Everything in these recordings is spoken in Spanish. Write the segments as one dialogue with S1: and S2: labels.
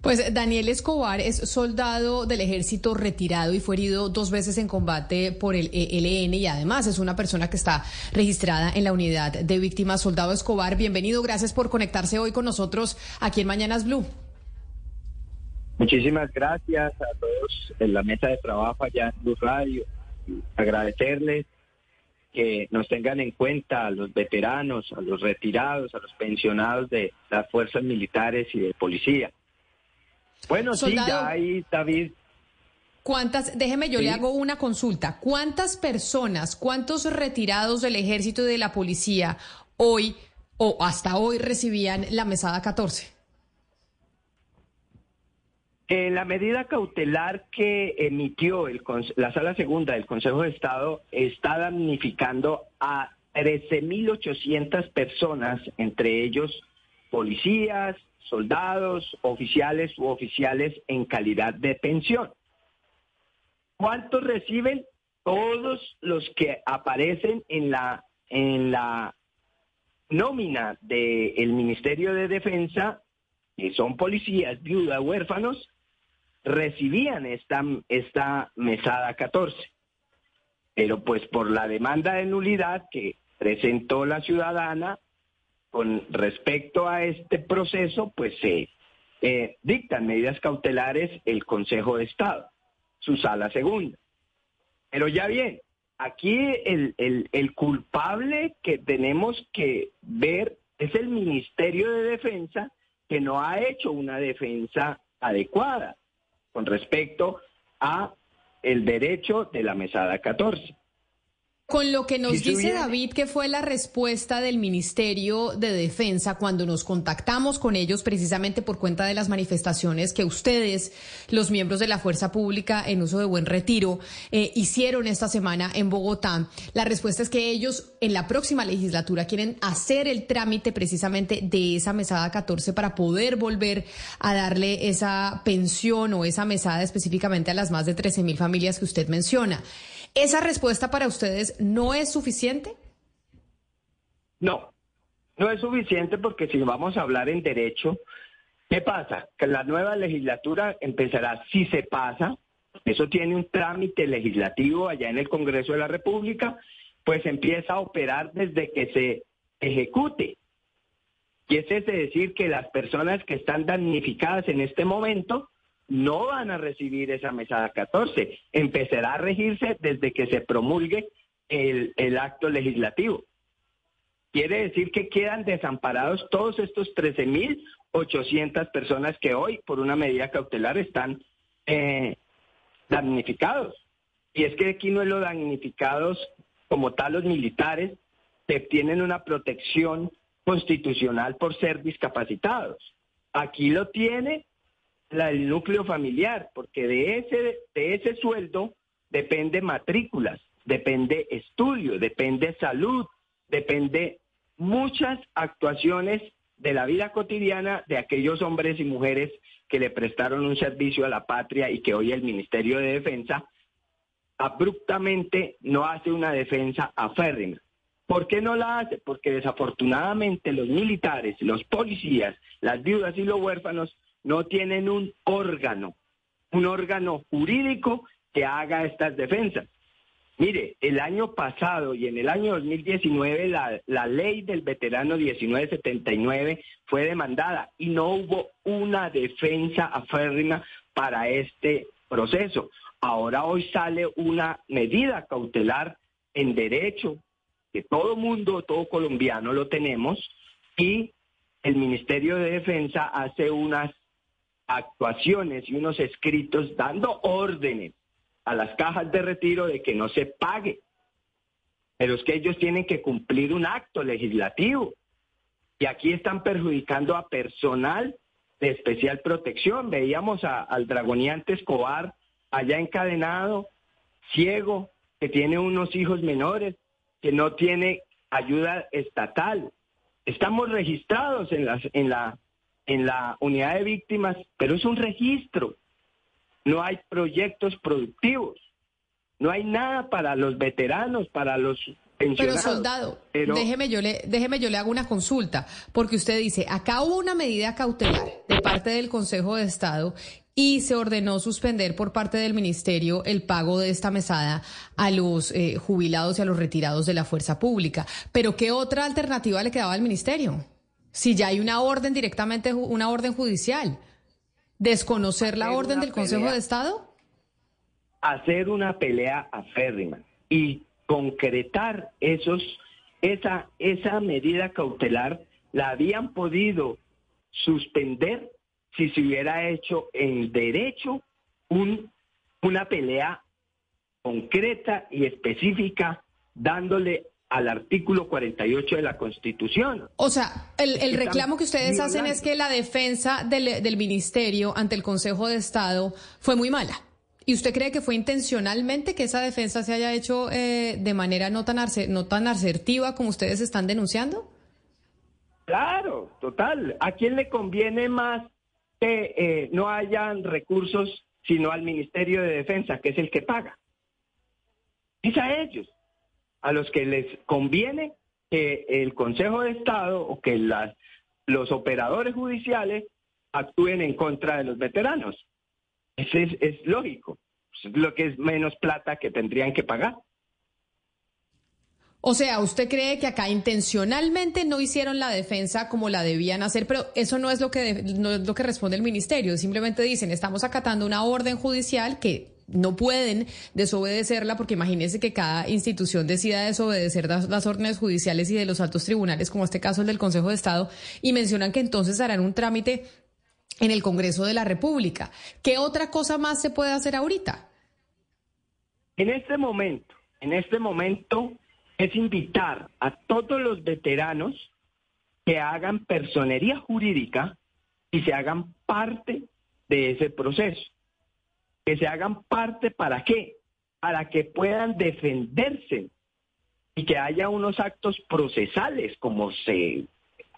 S1: Pues Daniel Escobar es soldado del ejército retirado y fue herido dos veces en combate por el ELN y además es una persona que está registrada en la unidad de víctimas. Soldado Escobar, bienvenido. Gracias por conectarse hoy con nosotros aquí en Mañanas Blue.
S2: Muchísimas gracias a todos en la mesa de trabajo allá en Blue Radio. Agradecerles que nos tengan en cuenta a los veteranos, a los retirados, a los pensionados de las fuerzas militares y de policía. Bueno, sí, ya hay, David.
S1: ¿Cuántas, déjeme, yo le hago una consulta. ¿Cuántas personas, cuántos retirados del ejército y de la policía hoy o hasta hoy recibían la mesada 14?
S2: En la medida cautelar que emitió el, la Sala Segunda del Consejo de Estado está damnificando a 13.800 personas, entre ellos policías, soldados, oficiales u oficiales en calidad de pensión. ¿Cuántos reciben? Todos los que aparecen en la, en la nómina del Ministerio de Defensa, que son policías, viudas, huérfanos, recibían esta, esta mesada 14. Pero pues por la demanda de nulidad que presentó la ciudadana, con respecto a este proceso, pues se eh, dictan medidas cautelares el Consejo de Estado, su sala segunda. Pero ya bien, aquí el, el culpable que tenemos que ver es el Ministerio de Defensa que no ha hecho una defensa adecuada con respecto a el derecho de la mesada 14.
S1: Con lo que nos dice David, que fue la respuesta del Ministerio de Defensa cuando nos contactamos con ellos precisamente por cuenta de las manifestaciones que ustedes, los miembros de la Fuerza Pública en uso de buen retiro, eh, hicieron esta semana en Bogotá. La respuesta es que ellos en la próxima legislatura quieren hacer el trámite precisamente de esa mesada 14 para poder volver a darle esa pensión o esa mesada específicamente a las más de 13 mil familias que usted menciona. ¿Esa respuesta para ustedes no es suficiente?
S2: No, no es suficiente porque si vamos a hablar en derecho, ¿qué pasa? Que la nueva legislatura empezará, si se pasa, eso tiene un trámite legislativo allá en el Congreso de la República, pues empieza a operar desde que se ejecute. Y es decir que las personas que están damnificadas en este momento no van a recibir esa mesada 14. Empezará a regirse desde que se promulgue el, acto legislativo. Quiere decir que quedan desamparados todos estos 13.800 personas que hoy, por una medida cautelar, están eh, damnificados. Y es que aquí no es lo damnificados como tal los militares, que tienen una protección constitucional por ser discapacitados. Aquí lo tiene el núcleo familiar, porque de ese, de ese sueldo depende matrículas, depende estudio, depende salud, depende muchas actuaciones de la vida cotidiana de aquellos hombres y mujeres que le prestaron un servicio a la patria y que hoy el Ministerio de Defensa abruptamente no hace una defensa aférrima. ¿Por qué no la hace? Porque desafortunadamente los militares, los policías, las viudas y los huérfanos no tienen un órgano, un órgano jurídico que haga estas defensas. Mire, el año pasado y en el año 2019 la, la ley del veterano 1979 fue demandada y no hubo una defensa aférrima para este proceso. Ahora hoy sale una medida cautelar en derecho que todo mundo, todo colombiano lo tenemos y el Ministerio de Defensa hace unas actuaciones y unos escritos dando órdenes a las cajas de retiro de que no se pague. Pero es que ellos tienen que cumplir un acto legislativo. Y aquí están perjudicando a personal de especial protección. Veíamos al dragoniante Escobar allá encadenado, ciego, que tiene unos hijos menores, que no tiene ayuda estatal. Estamos registrados en, en la en la unidad de víctimas, pero es un registro. No hay proyectos productivos. No hay nada para los veteranos, para los
S1: Pero soldado, déjeme yo le déjeme yo le hago una consulta, porque usted dice, acá hubo una medida cautelar de parte del Consejo de Estado y se ordenó suspender por parte del ministerio el pago de esta mesada a los eh, jubilados y a los retirados de la fuerza pública. Pero ¿qué otra alternativa le quedaba al ministerio? Si ya hay una orden directamente, una orden judicial, desconocer la orden del Consejo de Estado.
S2: Hacer una pelea aférrima y concretar esos, esa, esa medida cautelar la habían podido suspender si se hubiera hecho en derecho un, una pelea concreta y específica dándole al artículo 48 de la Constitución.
S1: O sea, el, reclamo que ustedes hacen es que la defensa del, del ministerio ante el Consejo de Estado fue muy mala. ¿Y usted cree que fue intencionalmente que esa defensa se haya hecho eh, de manera no tan, no tan asertiva como ustedes están denunciando?
S2: Claro, total. ¿A quién le conviene más que eh, no hayan recursos sino al Ministerio de Defensa, que es el que paga? Es a ellos, a los que les conviene que el Consejo de Estado o que las, los operadores judiciales actúen en contra de los veteranos. Es, es, lógico. Es lo que es menos plata que tendrían que pagar.
S1: O sea, ¿usted cree que acá intencionalmente no hicieron la defensa como la debían hacer? Pero eso no es lo que, no es lo que responde el ministerio. Simplemente dicen, estamos acatando una orden judicial que no pueden desobedecerla porque imagínense que cada institución decida desobedecer las, las, órdenes judiciales y de los altos tribunales, como este caso el del Consejo de Estado, y mencionan que entonces harán un trámite en el Congreso de la República. ¿Qué otra cosa más se puede hacer ahorita?
S2: En este momento, en este momento es invitar a todos los veteranos que hagan personería jurídica y se hagan parte de ese proceso. Que se hagan parte para qué? Para que puedan defenderse y que haya unos actos procesales como se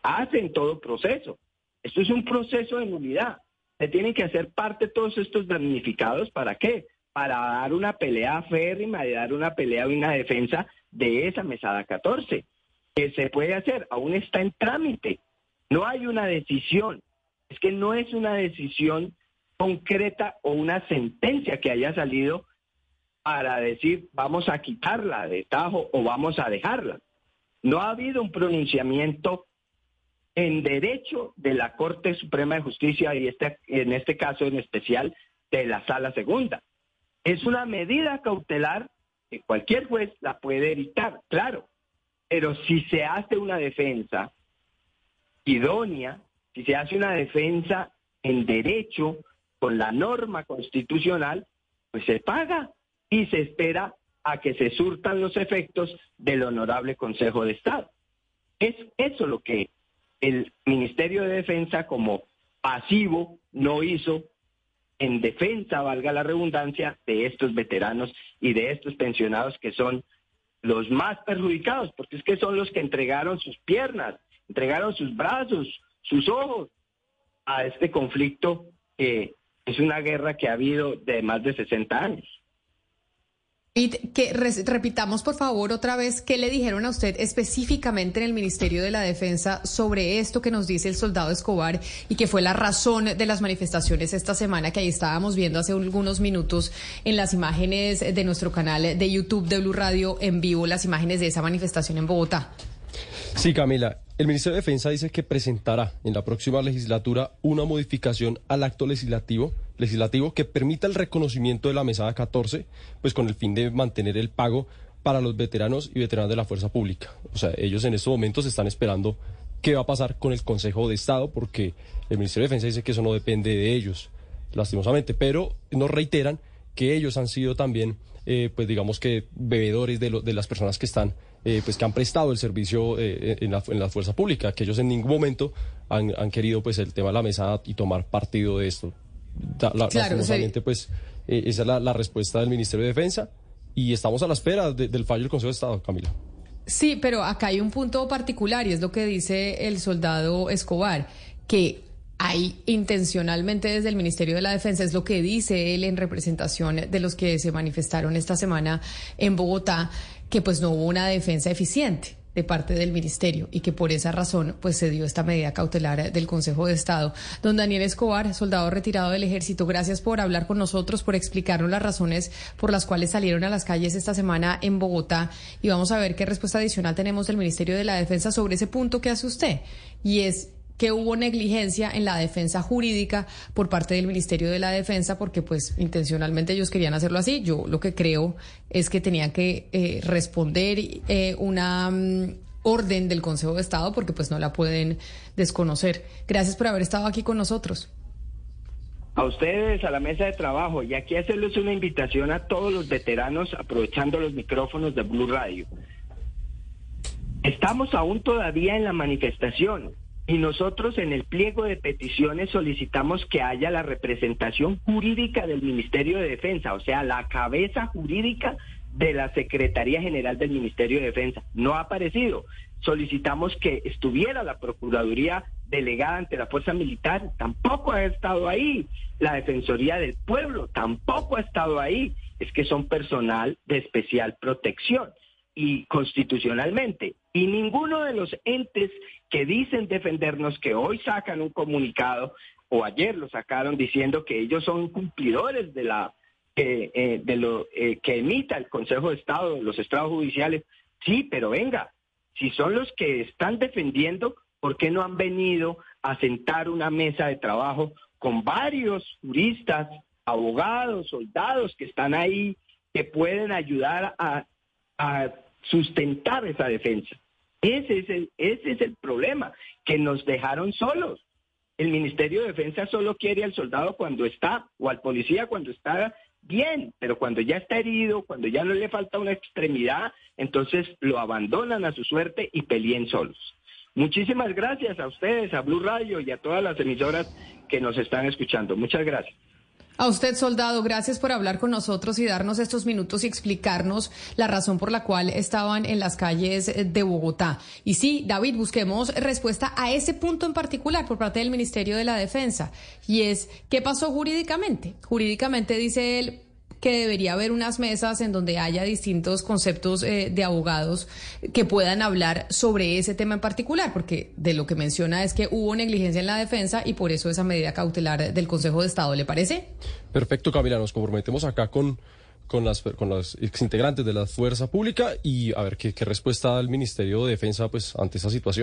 S2: hace en todo proceso. Esto es un proceso de nulidad. Se tienen que hacer parte todos estos damnificados. ¿Para qué? Para dar una pelea férrima, de dar una pelea y una defensa de esa mesada 14. Que se puede hacer, aún está en trámite. No hay una decisión. Es que no es una decisión concreta o una sentencia que haya salido para decir vamos a quitarla de tajo o vamos a dejarla. No ha habido un pronunciamiento en derecho de la Corte Suprema de Justicia y este, en este caso en especial de la Sala Segunda. Es una medida cautelar que cualquier juez la puede evitar, claro, pero si se hace una defensa idónea, si se hace una defensa en derecho con la norma constitucional, pues se paga y se espera a que se surtan los efectos del honorable Consejo de Estado. Es eso lo que el Ministerio de Defensa como pasivo no hizo en defensa, valga la redundancia, de estos veteranos y de estos pensionados que son los más perjudicados, porque es que son los que entregaron sus piernas, entregaron sus brazos, sus ojos a este conflicto que es una guerra que ha habido de más de 60 años.
S1: Y que repitamos, por favor, otra vez, ¿qué le dijeron a usted específicamente en el Ministerio de la Defensa sobre esto que nos dice el soldado Escobar y que fue la razón de las manifestaciones esta semana que ahí estábamos viendo hace algunos minutos en las imágenes de nuestro canal de YouTube de Blue Radio en vivo, las imágenes de esa manifestación en Bogotá?
S3: Sí, Camila. El Ministerio de Defensa dice que presentará en la próxima legislatura una modificación al acto legislativo legislativo que permita el reconocimiento de la mesada 14, pues con el fin de mantener el pago para los veteranos y veteranas de la fuerza pública. O sea, ellos en estos momentos están esperando qué va a pasar con el Consejo de Estado, porque el Ministerio de Defensa dice que eso no depende de ellos, lastimosamente, pero nos reiteran que ellos han sido también, eh, pues digamos que bebedores de, de las personas que están eh, pues que han prestado el servicio eh, en, la, en, la, fuerza pública, que ellos en ningún momento han, han, querido pues el tema de la mesada y tomar partido de esto. La, claro, pues eh, esa es la, respuesta del Ministerio de Defensa y estamos a la espera del fallo del Consejo de Estado, Camila.
S1: Sí, pero acá hay un punto particular y es lo que dice el soldado Escobar, que hay intencionalmente desde el Ministerio de la Defensa, es lo que dice él en representación de los que se manifestaron esta semana en Bogotá, que pues no hubo una defensa eficiente de parte del ministerio y que por esa razón pues se dio esta medida cautelar del Consejo de Estado. Don Daniel Escobar, soldado retirado del ejército, gracias por hablar con nosotros, por explicarnos las razones por las cuales salieron a las calles esta semana en Bogotá y vamos a ver qué respuesta adicional tenemos del Ministerio de la Defensa sobre ese punto que hace usted y es que hubo negligencia en la defensa jurídica por parte del Ministerio de la Defensa, porque pues intencionalmente ellos querían hacerlo así. Yo lo que creo es que tenían que eh, responder eh, una mm, orden del Consejo de Estado, porque pues no la pueden desconocer. Gracias por haber estado aquí con nosotros.
S2: A ustedes, a la mesa de trabajo, y aquí hacerles una invitación a todos los veteranos, aprovechando los micrófonos de Blue Radio. Estamos aún todavía en la manifestación y nosotros en el pliego de peticiones solicitamos que haya la representación jurídica del Ministerio de Defensa, o sea, la cabeza jurídica de la Secretaría General del Ministerio de Defensa. No ha aparecido. Solicitamos que estuviera la Procuraduría delegada ante la Fuerza Militar, tampoco ha estado ahí. La Defensoría del Pueblo tampoco ha estado ahí. Es que son personal de especial protección y constitucionalmente. Y ninguno de los entes que dicen defendernos, que hoy sacan un comunicado, o ayer lo sacaron diciendo que ellos son cumplidores de la eh, de lo eh, que emita el Consejo de Estado, los estados judiciales. Sí, pero venga, si son los que están defendiendo, ¿por qué no han venido a sentar una mesa de trabajo con varios juristas, abogados, soldados que están ahí, que pueden ayudar a a sustentar esa defensa. Ese es, el, ese es el problema, que nos dejaron solos. El Ministerio de Defensa solo quiere al soldado cuando está, o al policía cuando está bien, pero cuando ya está herido, cuando ya no le falta una extremidad, entonces lo abandonan a su suerte y peleen solos. Muchísimas gracias a ustedes, a Blue Radio y a todas las emisoras que nos están escuchando. Muchas gracias.
S1: A usted, soldado, gracias por hablar con nosotros y darnos estos minutos y explicarnos la razón por la cual estaban en las calles de Bogotá. Y sí, David, busquemos respuesta a ese punto en particular por parte del Ministerio de la Defensa. Y es, ¿qué pasó jurídicamente? Jurídicamente dice él, que debería haber unas mesas en donde haya distintos conceptos eh, de abogados que puedan hablar sobre ese tema en particular, porque de lo que menciona es que hubo negligencia en la defensa y por eso esa medida cautelar del Consejo de Estado, ¿le parece?
S3: Perfecto, Camila, nos comprometemos acá con con las con los exintegrantes de la fuerza pública y a ver qué, qué respuesta da el Ministerio de Defensa pues ante esa situación.